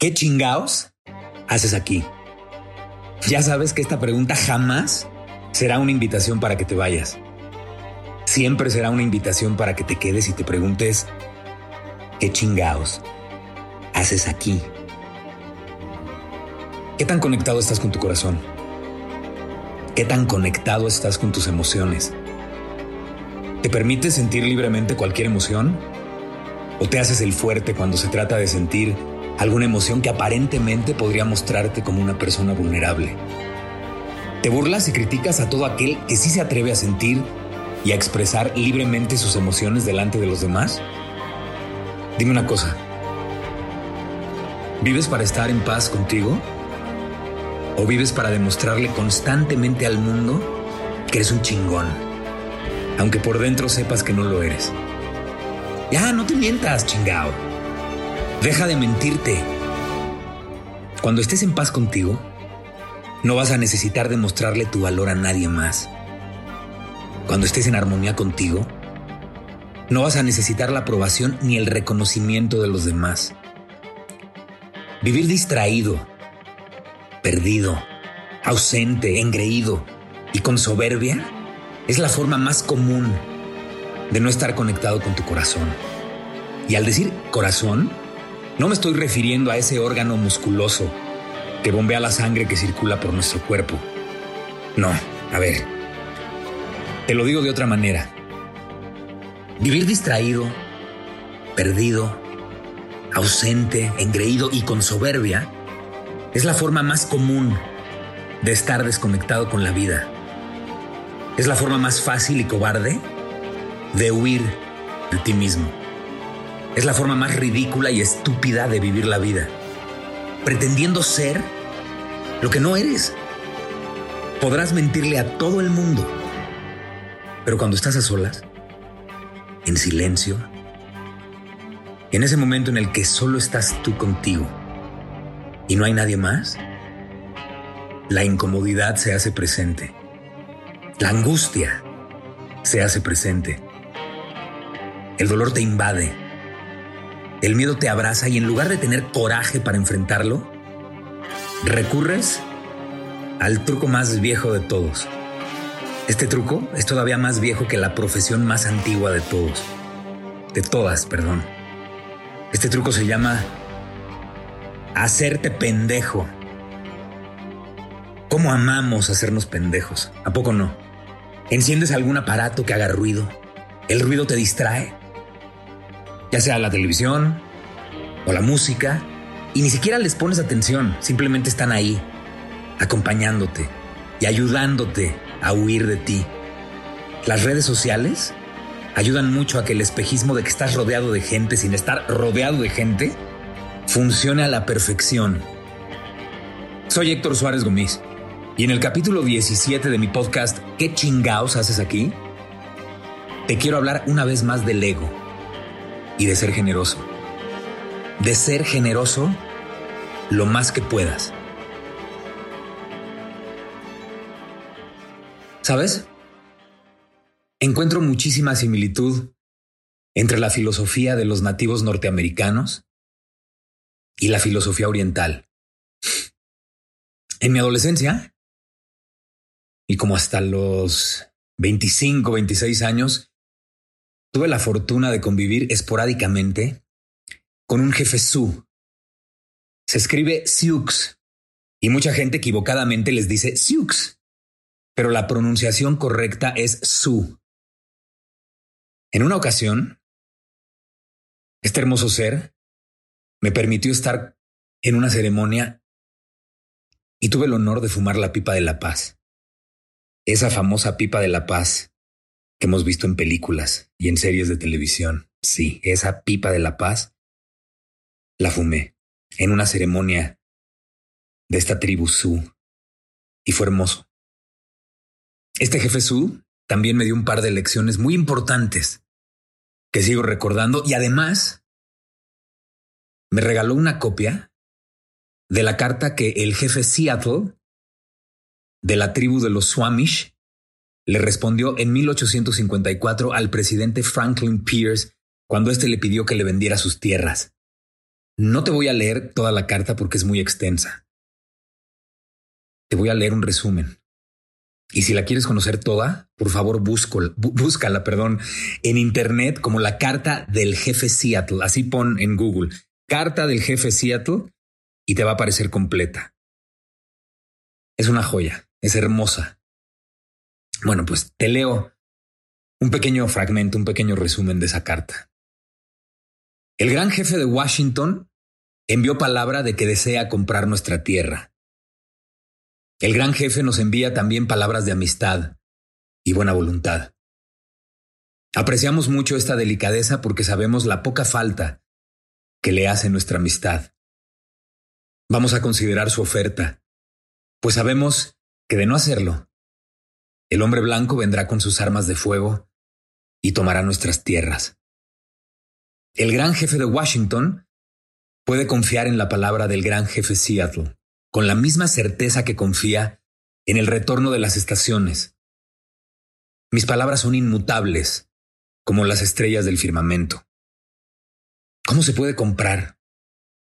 ¿Qué chingaos haces aquí? Ya sabes que esta pregunta jamás será una invitación para que te vayas. Siempre será una invitación para que te quedes y te preguntes, ¿qué chingaos haces aquí? ¿Qué tan conectado estás con tu corazón? ¿Qué tan conectado estás con tus emociones? ¿Te permites sentir libremente cualquier emoción? ¿O te haces el fuerte cuando se trata de sentir alguna emoción que aparentemente podría mostrarte como una persona vulnerable. Te burlas y criticas a todo aquel que sí se atreve a sentir y a expresar libremente sus emociones delante de los demás. Dime una cosa. ¿Vives para estar en paz contigo? ¿O vives para demostrarle constantemente al mundo que eres un chingón? Aunque por dentro sepas que no lo eres. Ya, no te mientas, chingao. Deja de mentirte. Cuando estés en paz contigo, no vas a necesitar demostrarle tu valor a nadie más. Cuando estés en armonía contigo, no vas a necesitar la aprobación ni el reconocimiento de los demás. Vivir distraído, perdido, ausente, engreído y con soberbia es la forma más común de no estar conectado con tu corazón. Y al decir corazón, no me estoy refiriendo a ese órgano musculoso que bombea la sangre que circula por nuestro cuerpo. No, a ver. Te lo digo de otra manera. Vivir distraído, perdido, ausente, engreído y con soberbia es la forma más común de estar desconectado con la vida. Es la forma más fácil y cobarde de huir de ti mismo. Es la forma más ridícula y estúpida de vivir la vida, pretendiendo ser lo que no eres. Podrás mentirle a todo el mundo, pero cuando estás a solas, en silencio, en ese momento en el que solo estás tú contigo y no hay nadie más, la incomodidad se hace presente, la angustia se hace presente, el dolor te invade el miedo te abraza y en lugar de tener coraje para enfrentarlo, recurres al truco más viejo de todos. Este truco es todavía más viejo que la profesión más antigua de todos. De todas, perdón. Este truco se llama hacerte pendejo. ¿Cómo amamos hacernos pendejos? ¿A poco no? Enciendes algún aparato que haga ruido. El ruido te distrae ya sea la televisión o la música, y ni siquiera les pones atención, simplemente están ahí, acompañándote y ayudándote a huir de ti. Las redes sociales ayudan mucho a que el espejismo de que estás rodeado de gente sin estar rodeado de gente funcione a la perfección. Soy Héctor Suárez Gómez y en el capítulo 17 de mi podcast ¿Qué chingaos haces aquí? Te quiero hablar una vez más del ego y de ser generoso. De ser generoso lo más que puedas. ¿Sabes? Encuentro muchísima similitud entre la filosofía de los nativos norteamericanos y la filosofía oriental. En mi adolescencia, y como hasta los 25, 26 años, Tuve la fortuna de convivir esporádicamente con un jefe Su. Se escribe Siux y mucha gente equivocadamente les dice Siux, pero la pronunciación correcta es Su. En una ocasión, este hermoso ser me permitió estar en una ceremonia y tuve el honor de fumar la pipa de la paz. Esa famosa pipa de la paz que hemos visto en películas y en series de televisión. Sí, esa pipa de la paz la fumé. en una ceremonia de esta tribu Su y fue hermoso. Este jefe Su también me dio un par de lecciones muy importantes que sigo recordando y además me regaló una copia de la carta que el jefe Seattle de la tribu de los Swamish le respondió en 1854 al presidente Franklin Pierce cuando éste le pidió que le vendiera sus tierras. No te voy a leer toda la carta porque es muy extensa. Te voy a leer un resumen. Y si la quieres conocer toda, por favor búscala perdón, en internet como la carta del jefe Seattle. Así pon en Google, carta del jefe Seattle y te va a aparecer completa. Es una joya, es hermosa. Bueno, pues te leo un pequeño fragmento, un pequeño resumen de esa carta. El gran jefe de Washington envió palabra de que desea comprar nuestra tierra. El gran jefe nos envía también palabras de amistad y buena voluntad. Apreciamos mucho esta delicadeza porque sabemos la poca falta que le hace nuestra amistad. Vamos a considerar su oferta, pues sabemos que de no hacerlo, el hombre blanco vendrá con sus armas de fuego y tomará nuestras tierras. El gran jefe de Washington puede confiar en la palabra del gran jefe Seattle con la misma certeza que confía en el retorno de las estaciones. Mis palabras son inmutables, como las estrellas del firmamento. ¿Cómo se puede comprar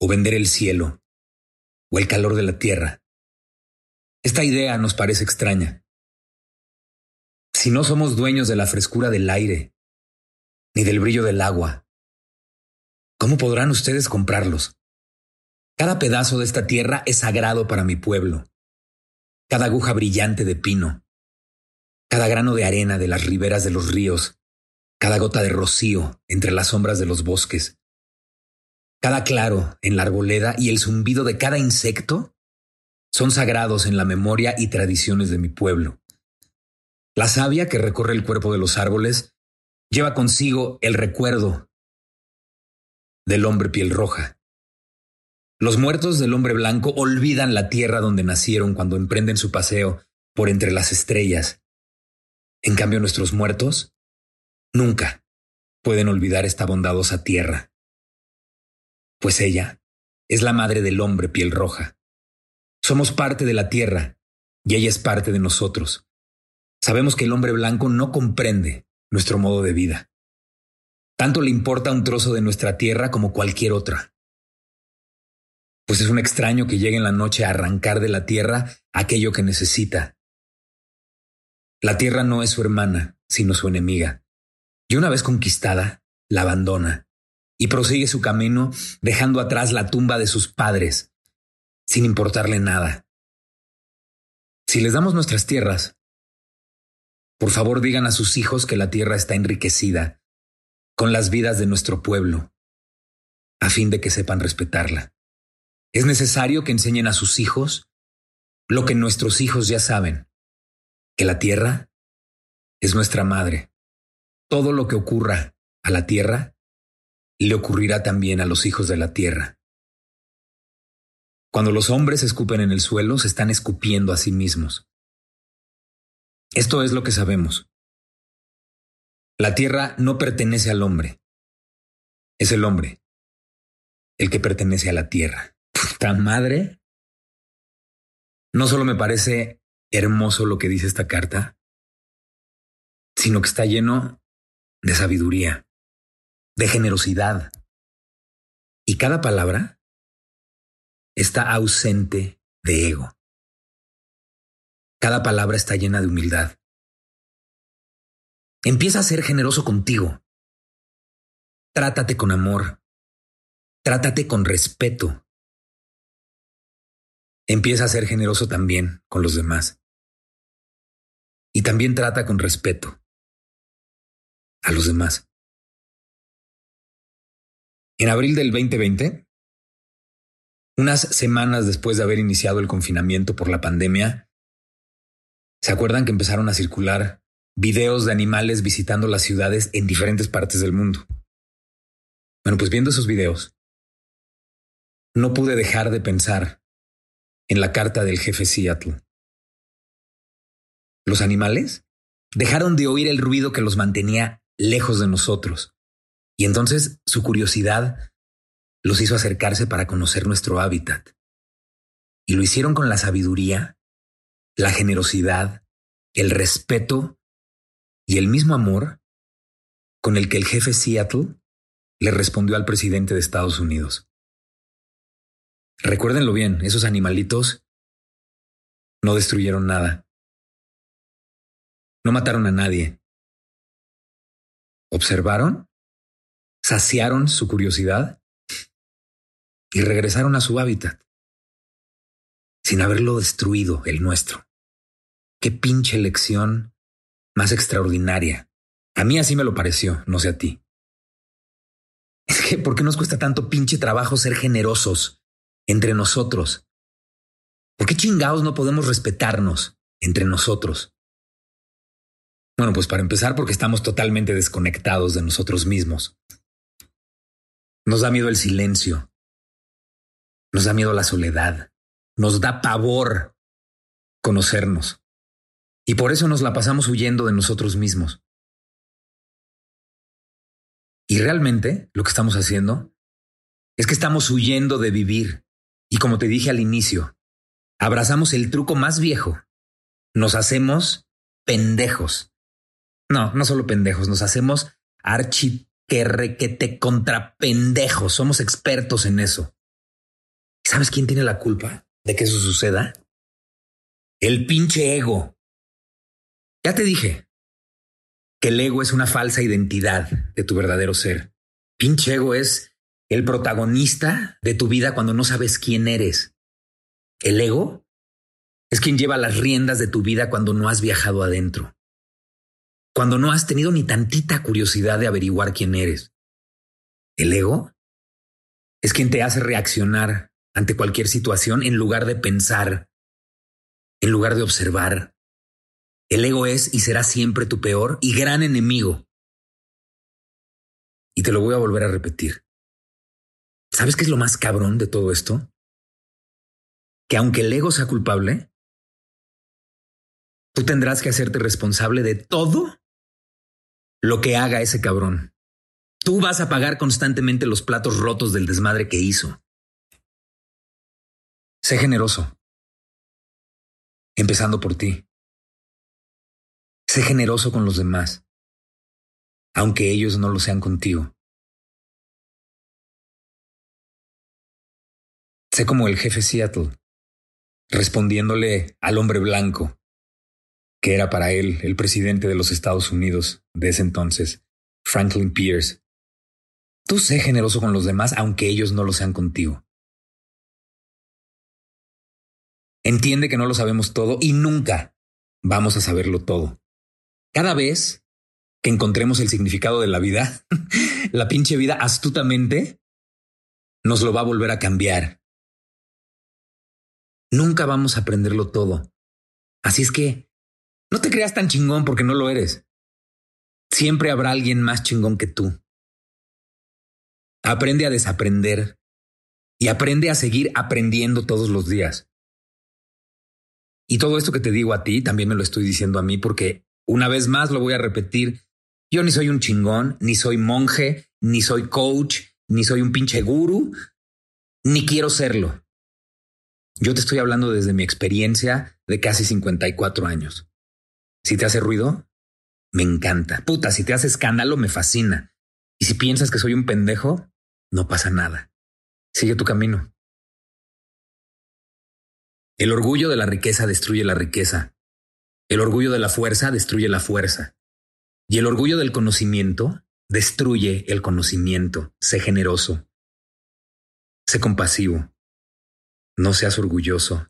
o vender el cielo o el calor de la tierra? Esta idea nos parece extraña. Si no somos dueños de la frescura del aire, ni del brillo del agua, ¿cómo podrán ustedes comprarlos? Cada pedazo de esta tierra es sagrado para mi pueblo. Cada aguja brillante de pino, cada grano de arena de las riberas de los ríos, cada gota de rocío entre las sombras de los bosques, cada claro en la arboleda y el zumbido de cada insecto son sagrados en la memoria y tradiciones de mi pueblo. La savia que recorre el cuerpo de los árboles lleva consigo el recuerdo del hombre piel roja. Los muertos del hombre blanco olvidan la tierra donde nacieron cuando emprenden su paseo por entre las estrellas. En cambio, nuestros muertos nunca pueden olvidar esta bondadosa tierra, pues ella es la madre del hombre piel roja. Somos parte de la tierra y ella es parte de nosotros. Sabemos que el hombre blanco no comprende nuestro modo de vida. Tanto le importa un trozo de nuestra tierra como cualquier otra pues es un extraño que llegue en la noche a arrancar de la tierra aquello que necesita. La tierra no es su hermana, sino su enemiga. Y una vez conquistada, la abandona y prosigue su camino dejando atrás la tumba de sus padres, sin importarle nada. Si les damos nuestras tierras, por favor digan a sus hijos que la tierra está enriquecida con las vidas de nuestro pueblo, a fin de que sepan respetarla. Es necesario que enseñen a sus hijos lo que nuestros hijos ya saben, que la tierra es nuestra madre. Todo lo que ocurra a la tierra le ocurrirá también a los hijos de la tierra. Cuando los hombres escupen en el suelo, se están escupiendo a sí mismos. Esto es lo que sabemos. La tierra no pertenece al hombre. Es el hombre el que pertenece a la tierra puta madre. No solo me parece hermoso lo que dice esta carta, sino que está lleno de sabiduría, de generosidad. Y cada palabra está ausente de ego. Cada palabra está llena de humildad. Empieza a ser generoso contigo. Trátate con amor. Trátate con respeto. Empieza a ser generoso también con los demás. Y también trata con respeto a los demás. En abril del 2020, unas semanas después de haber iniciado el confinamiento por la pandemia, ¿se acuerdan que empezaron a circular videos de animales visitando las ciudades en diferentes partes del mundo? Bueno, pues viendo esos videos, no pude dejar de pensar en la carta del jefe Seattle. Los animales dejaron de oír el ruido que los mantenía lejos de nosotros, y entonces su curiosidad los hizo acercarse para conocer nuestro hábitat. Y lo hicieron con la sabiduría, la generosidad, el respeto y el mismo amor con el que el jefe Seattle le respondió al presidente de Estados Unidos. Recuérdenlo bien, esos animalitos no destruyeron nada. No mataron a nadie. Observaron, saciaron su curiosidad y regresaron a su hábitat, sin haberlo destruido el nuestro. Qué pinche lección más extraordinaria. A mí así me lo pareció, no sé a ti. Es que, ¿por qué nos cuesta tanto pinche trabajo ser generosos entre nosotros? ¿Por qué chingados no podemos respetarnos entre nosotros? Bueno, pues para empezar, porque estamos totalmente desconectados de nosotros mismos. Nos da miedo el silencio. Nos da miedo la soledad. Nos da pavor conocernos. Y por eso nos la pasamos huyendo de nosotros mismos. Y realmente lo que estamos haciendo es que estamos huyendo de vivir. Y como te dije al inicio, abrazamos el truco más viejo. Nos hacemos pendejos. No, no solo pendejos, nos hacemos archiquerrequete contra pendejos. Somos expertos en eso. ¿Sabes quién tiene la culpa de que eso suceda? El pinche ego. Ya te dije, que el ego es una falsa identidad de tu verdadero ser. Pinche ego es el protagonista de tu vida cuando no sabes quién eres. El ego es quien lleva las riendas de tu vida cuando no has viajado adentro. Cuando no has tenido ni tantita curiosidad de averiguar quién eres. El ego es quien te hace reaccionar ante cualquier situación en lugar de pensar, en lugar de observar, el ego es y será siempre tu peor y gran enemigo. Y te lo voy a volver a repetir. ¿Sabes qué es lo más cabrón de todo esto? Que aunque el ego sea culpable, tú tendrás que hacerte responsable de todo lo que haga ese cabrón. Tú vas a pagar constantemente los platos rotos del desmadre que hizo. Sé generoso, empezando por ti. Sé generoso con los demás, aunque ellos no lo sean contigo. Sé como el jefe Seattle, respondiéndole al hombre blanco, que era para él el presidente de los Estados Unidos de ese entonces, Franklin Pierce. Tú sé generoso con los demás, aunque ellos no lo sean contigo. Entiende que no lo sabemos todo y nunca vamos a saberlo todo. Cada vez que encontremos el significado de la vida, la pinche vida astutamente nos lo va a volver a cambiar. Nunca vamos a aprenderlo todo. Así es que no te creas tan chingón porque no lo eres. Siempre habrá alguien más chingón que tú. Aprende a desaprender y aprende a seguir aprendiendo todos los días. Y todo esto que te digo a ti también me lo estoy diciendo a mí porque una vez más lo voy a repetir. Yo ni soy un chingón, ni soy monje, ni soy coach, ni soy un pinche guru, ni quiero serlo. Yo te estoy hablando desde mi experiencia de casi 54 años. Si te hace ruido, me encanta. Puta, si te hace escándalo, me fascina. Y si piensas que soy un pendejo, no pasa nada. Sigue tu camino. El orgullo de la riqueza destruye la riqueza. El orgullo de la fuerza destruye la fuerza. Y el orgullo del conocimiento destruye el conocimiento. Sé generoso. Sé compasivo. No seas orgulloso.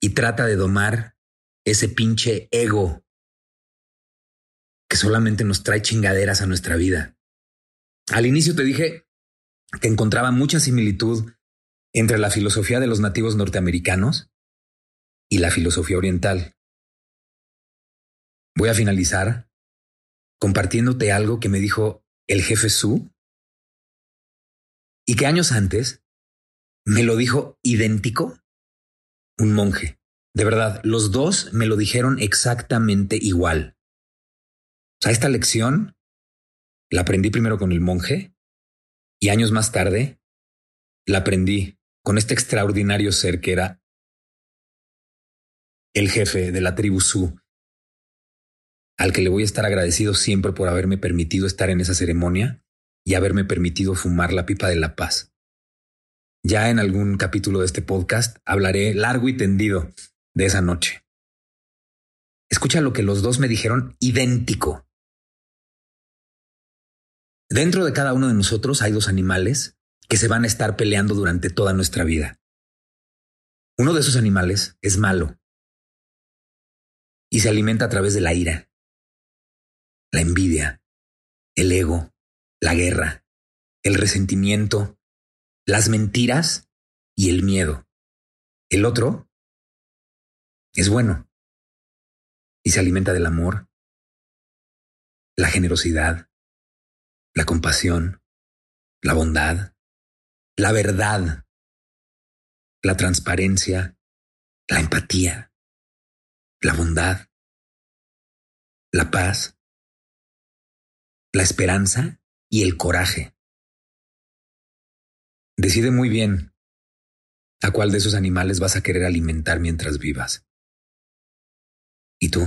Y trata de domar ese pinche ego que solamente nos trae chingaderas a nuestra vida. Al inicio te dije que encontraba mucha similitud entre la filosofía de los nativos norteamericanos y la filosofía oriental. Voy a finalizar compartiéndote algo que me dijo el jefe Su y que años antes me lo dijo idéntico un monje. De verdad, los dos me lo dijeron exactamente igual. O sea, esta lección la aprendí primero con el monje y años más tarde la aprendí con este extraordinario ser que era el jefe de la tribu Su, al que le voy a estar agradecido siempre por haberme permitido estar en esa ceremonia y haberme permitido fumar la pipa de la paz. Ya en algún capítulo de este podcast hablaré largo y tendido de esa noche. Escucha lo que los dos me dijeron idéntico. Dentro de cada uno de nosotros hay dos animales que se van a estar peleando durante toda nuestra vida. Uno de esos animales es malo y se alimenta a través de la ira, la envidia, el ego, la guerra, el resentimiento, las mentiras y el miedo. El otro es bueno y se alimenta del amor, la generosidad, la compasión, la bondad, la verdad, la transparencia, la empatía, la bondad, la paz, la esperanza y el coraje. Decide muy bien a cuál de esos animales vas a querer alimentar mientras vivas. ¿Y tú?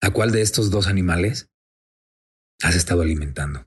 ¿A cuál de estos dos animales has estado alimentando?